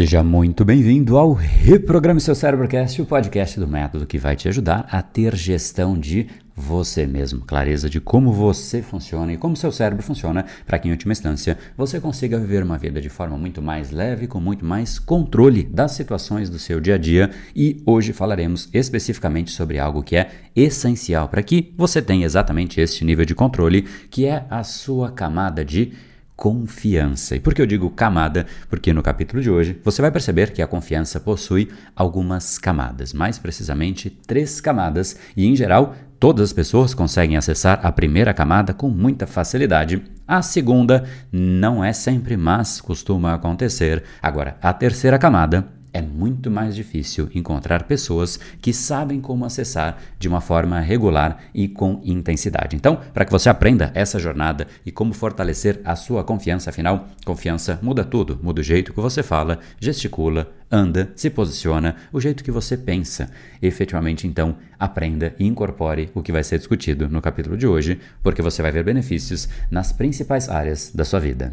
Seja muito bem-vindo ao Reprograme Seu Cérebrocast, o podcast do método que vai te ajudar a ter gestão de você mesmo, clareza de como você funciona e como seu cérebro funciona, para que em última instância você consiga viver uma vida de forma muito mais leve, com muito mais controle das situações do seu dia a dia. E hoje falaremos especificamente sobre algo que é essencial para que você tenha exatamente este nível de controle, que é a sua camada de confiança. E por que eu digo camada? Porque no capítulo de hoje você vai perceber que a confiança possui algumas camadas, mais precisamente três camadas, e em geral todas as pessoas conseguem acessar a primeira camada com muita facilidade. A segunda não é sempre, mas costuma acontecer. Agora, a terceira camada é muito mais difícil encontrar pessoas que sabem como acessar de uma forma regular e com intensidade. Então, para que você aprenda essa jornada e como fortalecer a sua confiança, afinal, confiança muda tudo, muda o jeito que você fala, gesticula, anda, se posiciona, o jeito que você pensa. Efetivamente, então, aprenda e incorpore o que vai ser discutido no capítulo de hoje, porque você vai ver benefícios nas principais áreas da sua vida.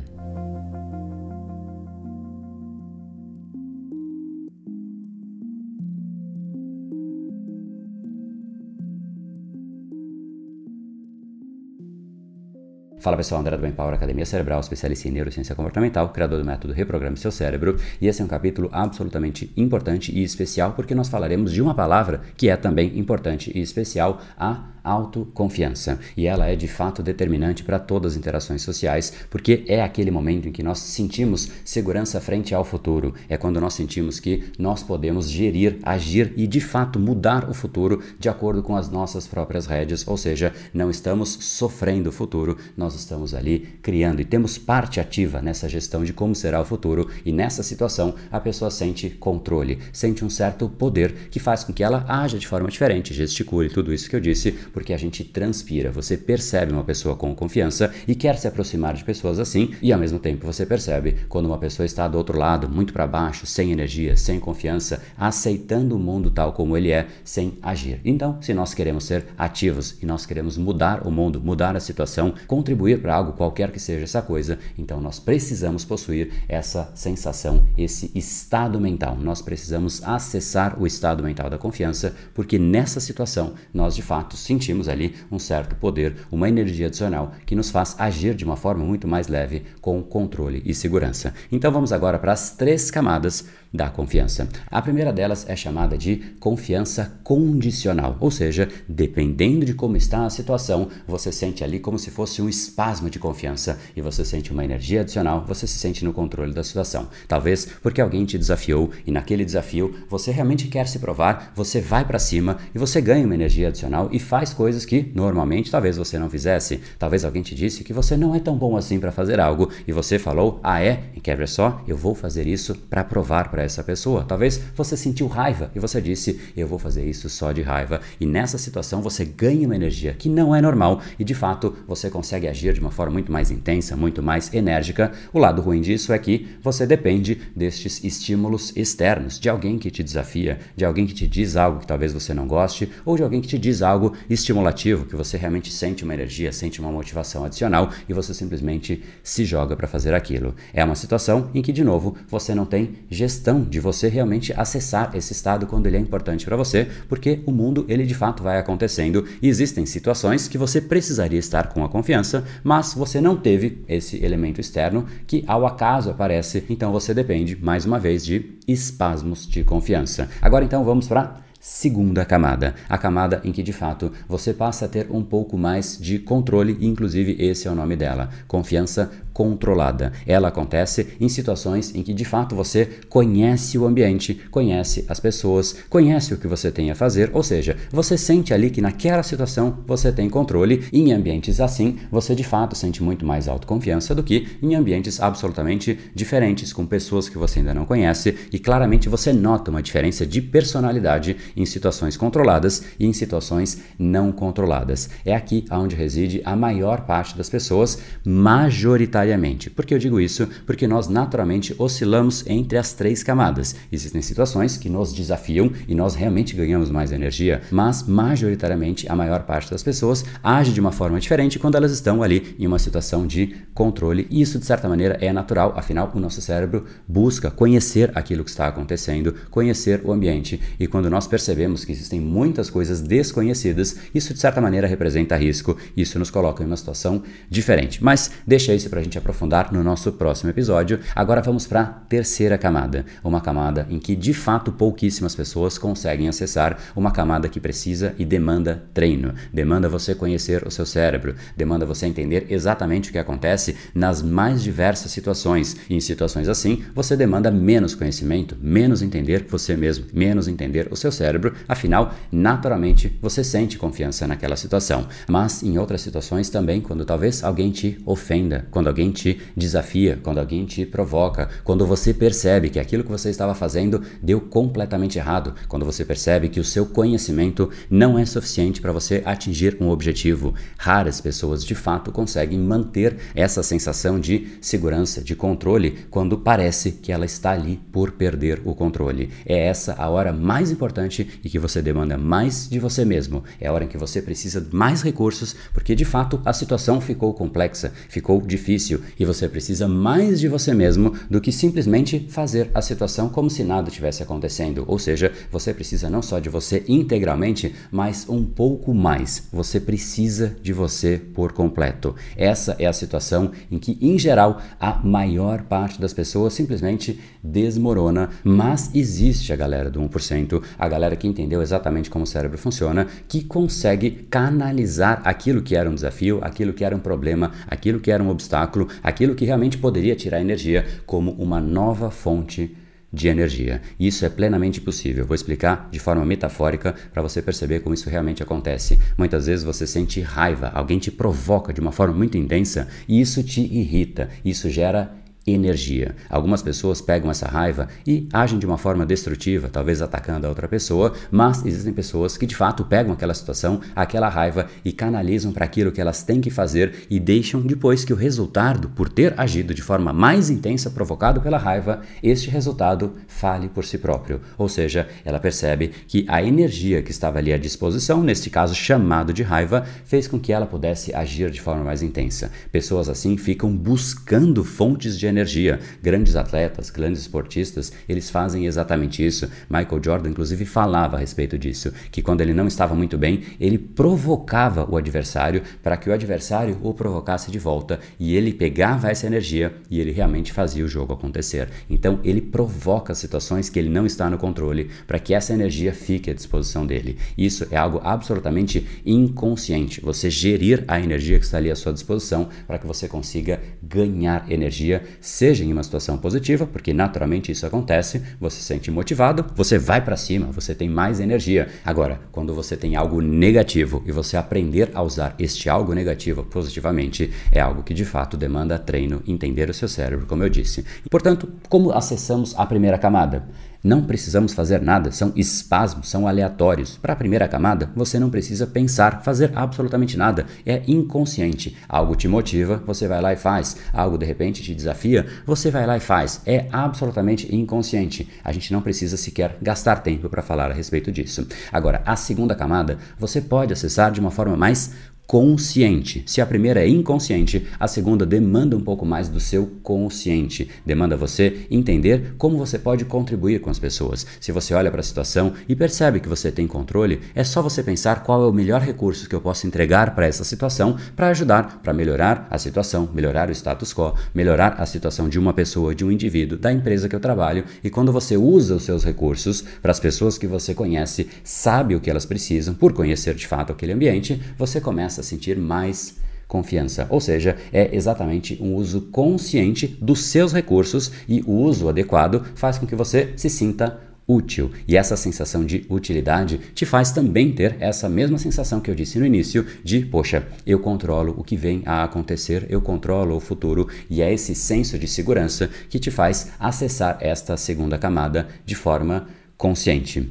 Fala pessoal, André do Bem Power, Academia Cerebral, especialista em neurociência comportamental, criador do método Reprograme Seu Cérebro, e esse é um capítulo absolutamente importante e especial porque nós falaremos de uma palavra que é também importante e especial, a autoconfiança. E ela é de fato determinante para todas as interações sociais, porque é aquele momento em que nós sentimos segurança frente ao futuro. É quando nós sentimos que nós podemos gerir, agir e de fato mudar o futuro de acordo com as nossas próprias rédeas, ou seja, não estamos sofrendo o futuro, nós estamos ali criando e temos parte ativa nessa gestão de como será o futuro. E nessa situação, a pessoa sente controle, sente um certo poder que faz com que ela haja de forma diferente, gesticule tudo isso que eu disse porque a gente transpira. Você percebe uma pessoa com confiança e quer se aproximar de pessoas assim, e ao mesmo tempo você percebe quando uma pessoa está do outro lado, muito para baixo, sem energia, sem confiança, aceitando o mundo tal como ele é, sem agir. Então, se nós queremos ser ativos e nós queremos mudar o mundo, mudar a situação, contribuir para algo qualquer que seja essa coisa, então nós precisamos possuir essa sensação, esse estado mental. Nós precisamos acessar o estado mental da confiança, porque nessa situação nós de fato sentimos sentimos ali um certo poder, uma energia adicional que nos faz agir de uma forma muito mais leve, com controle e segurança. Então vamos agora para as três camadas da confiança. A primeira delas é chamada de confiança condicional, ou seja, dependendo de como está a situação, você sente ali como se fosse um espasmo de confiança e você sente uma energia adicional, você se sente no controle da situação. Talvez porque alguém te desafiou e naquele desafio você realmente quer se provar, você vai para cima e você ganha uma energia adicional e faz coisas que normalmente talvez você não fizesse. Talvez alguém te disse que você não é tão bom assim para fazer algo e você falou: "Ah é? E quebra só, eu vou fazer isso para provar essa pessoa". Talvez você sentiu raiva e você disse: "Eu vou fazer isso só de raiva". E nessa situação você ganha uma energia que não é normal e de fato você consegue agir de uma forma muito mais intensa, muito mais enérgica. O lado ruim disso é que você depende destes estímulos externos, de alguém que te desafia, de alguém que te diz algo que talvez você não goste ou de alguém que te diz algo estimulativo, que você realmente sente uma energia, sente uma motivação adicional e você simplesmente se joga para fazer aquilo. É uma situação em que, de novo, você não tem gestão de você realmente acessar esse estado quando ele é importante para você, porque o mundo ele de fato vai acontecendo e existem situações que você precisaria estar com a confiança, mas você não teve esse elemento externo que ao acaso aparece, então você depende mais uma vez de espasmos de confiança. Agora então vamos para segunda camada, a camada em que de fato você passa a ter um pouco mais de controle, inclusive esse é o nome dela, confiança controlada. Ela acontece em situações em que de fato você conhece o ambiente, conhece as pessoas, conhece o que você tem a fazer, ou seja, você sente ali que naquela situação você tem controle. E em ambientes assim, você de fato sente muito mais autoconfiança do que em ambientes absolutamente diferentes, com pessoas que você ainda não conhece, e claramente você nota uma diferença de personalidade em situações controladas e em situações não controladas. É aqui onde reside a maior parte das pessoas, majoritariamente. Por que eu digo isso? Porque nós naturalmente oscilamos entre as três camadas. Existem situações que nos desafiam e nós realmente ganhamos mais energia, mas majoritariamente a maior parte das pessoas age de uma forma diferente quando elas estão ali em uma situação de controle. E isso, de certa maneira, é natural, afinal, o nosso cérebro busca conhecer aquilo que está acontecendo, conhecer o ambiente. E quando nós percebemos que existem muitas coisas desconhecidas, isso, de certa maneira, representa risco. Isso nos coloca em uma situação diferente. Mas deixa isso para a gente aprofundar no nosso próximo episódio. Agora vamos para a terceira camada, uma camada em que de fato pouquíssimas pessoas conseguem acessar, uma camada que precisa e demanda treino, demanda você conhecer o seu cérebro, demanda você entender exatamente o que acontece nas mais diversas situações. E em situações assim, você demanda menos conhecimento, menos entender você mesmo, menos entender o seu cérebro, afinal, naturalmente você sente confiança naquela situação. Mas em outras situações também, quando talvez alguém te ofenda, quando alguém te desafia, quando alguém te provoca, quando você percebe que aquilo que você estava fazendo deu completamente errado, quando você percebe que o seu conhecimento não é suficiente para você atingir um objetivo. Raras pessoas de fato conseguem manter essa sensação de segurança, de controle, quando parece que ela está ali por perder o controle. É essa a hora mais importante e que você demanda mais de você mesmo. É a hora em que você precisa de mais recursos, porque de fato a situação ficou complexa, ficou difícil e você precisa mais de você mesmo do que simplesmente fazer a situação como se nada tivesse acontecendo. Ou seja, você precisa não só de você integralmente, mas um pouco mais. Você precisa de você por completo. Essa é a situação em que, em geral, a maior parte das pessoas simplesmente desmorona, mas existe a galera do 1%, a galera que entendeu exatamente como o cérebro funciona, que consegue canalizar aquilo que era um desafio, aquilo que era um problema, aquilo que era um obstáculo, aquilo que realmente poderia tirar energia como uma nova fonte de energia. Isso é plenamente possível. Vou explicar de forma metafórica para você perceber como isso realmente acontece. Muitas vezes você sente raiva, alguém te provoca de uma forma muito intensa e isso te irrita, isso gera energia. Algumas pessoas pegam essa raiva e agem de uma forma destrutiva, talvez atacando a outra pessoa, mas existem pessoas que de fato pegam aquela situação, aquela raiva e canalizam para aquilo que elas têm que fazer e deixam depois que o resultado, por ter agido de forma mais intensa provocado pela raiva, este resultado fale por si próprio. Ou seja, ela percebe que a energia que estava ali à disposição, neste caso chamado de raiva, fez com que ela pudesse agir de forma mais intensa. Pessoas assim ficam buscando fontes de energia energia. Grandes atletas, grandes esportistas, eles fazem exatamente isso. Michael Jordan, inclusive, falava a respeito disso, que quando ele não estava muito bem, ele provocava o adversário para que o adversário o provocasse de volta e ele pegava essa energia e ele realmente fazia o jogo acontecer. Então, ele provoca situações que ele não está no controle para que essa energia fique à disposição dele. Isso é algo absolutamente inconsciente. Você gerir a energia que está ali à sua disposição para que você consiga ganhar energia seja em uma situação positiva, porque naturalmente isso acontece, você se sente motivado, você vai para cima, você tem mais energia. Agora, quando você tem algo negativo e você aprender a usar este algo negativo positivamente, é algo que de fato demanda treino, entender o seu cérebro, como eu disse. E, portanto, como acessamos a primeira camada? Não precisamos fazer nada, são espasmos, são aleatórios. Para a primeira camada, você não precisa pensar, fazer absolutamente nada. É inconsciente. Algo te motiva, você vai lá e faz. Algo de repente te desafia, você vai lá e faz. É absolutamente inconsciente. A gente não precisa sequer gastar tempo para falar a respeito disso. Agora, a segunda camada, você pode acessar de uma forma mais consciente. Se a primeira é inconsciente, a segunda demanda um pouco mais do seu consciente. Demanda você entender como você pode contribuir com as pessoas. Se você olha para a situação e percebe que você tem controle, é só você pensar qual é o melhor recurso que eu posso entregar para essa situação para ajudar, para melhorar a situação, melhorar o status quo, melhorar a situação de uma pessoa, de um indivíduo, da empresa que eu trabalho. E quando você usa os seus recursos para as pessoas que você conhece, sabe o que elas precisam, por conhecer de fato aquele ambiente, você começa começa a sentir mais confiança. Ou seja, é exatamente um uso consciente dos seus recursos e o uso adequado faz com que você se sinta útil. E essa sensação de utilidade te faz também ter essa mesma sensação que eu disse no início de, poxa, eu controlo o que vem a acontecer, eu controlo o futuro, e é esse senso de segurança que te faz acessar esta segunda camada de forma consciente.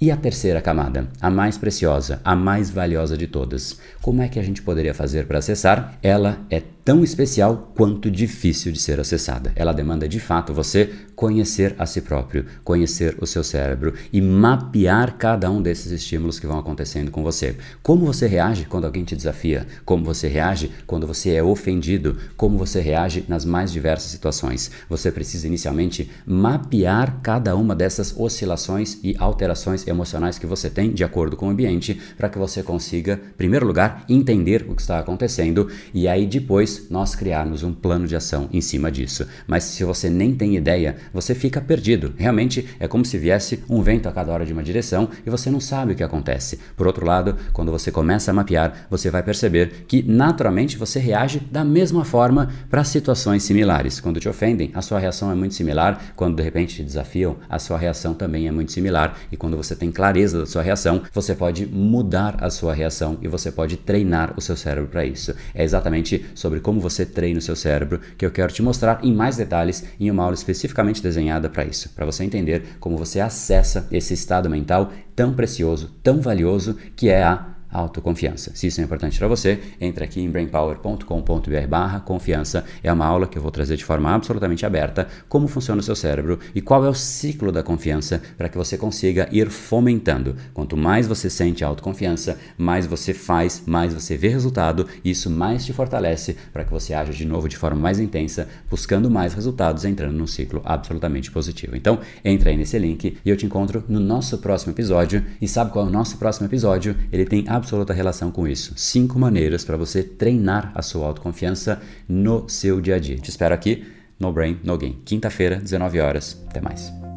E a terceira camada, a mais preciosa, a mais valiosa de todas. Como é que a gente poderia fazer para acessar? Ela é tão especial quanto difícil de ser acessada. Ela demanda de fato você conhecer a si próprio, conhecer o seu cérebro e mapear cada um desses estímulos que vão acontecendo com você. Como você reage quando alguém te desafia? Como você reage quando você é ofendido? Como você reage nas mais diversas situações? Você precisa inicialmente mapear cada uma dessas oscilações e alterações emocionais que você tem de acordo com o ambiente para que você consiga, em primeiro lugar, entender o que está acontecendo e aí depois nós criarmos um plano de ação em cima disso. Mas se você nem tem ideia, você fica perdido. Realmente é como se viesse um vento a cada hora de uma direção e você não sabe o que acontece. Por outro lado, quando você começa a mapear, você vai perceber que naturalmente você reage da mesma forma para situações similares. Quando te ofendem, a sua reação é muito similar. Quando de repente te desafiam, a sua reação também é muito similar. E quando você tem clareza da sua reação, você pode mudar a sua reação e você pode treinar o seu cérebro para isso. É exatamente sobre como você treina o seu cérebro que eu quero te mostrar em mais detalhes em uma aula especificamente desenhada para isso, para você entender como você acessa esse estado mental tão precioso, tão valioso que é a autoconfiança. Se isso é importante para você, entre aqui em brainpower.com.br barra confiança. É uma aula que eu vou trazer de forma absolutamente aberta como funciona o seu cérebro e qual é o ciclo da confiança para que você consiga ir fomentando. Quanto mais você sente autoconfiança, mais você faz, mais você vê resultado, e isso mais te fortalece para que você haja de novo de forma mais intensa, buscando mais resultados, entrando num ciclo absolutamente positivo. Então, entra aí nesse link e eu te encontro no nosso próximo episódio. E sabe qual é o nosso próximo episódio? Ele tem a absoluta relação com isso. Cinco maneiras para você treinar a sua autoconfiança no seu dia a dia. Te espero aqui no Brain No Game. Quinta-feira, 19 horas. Até mais.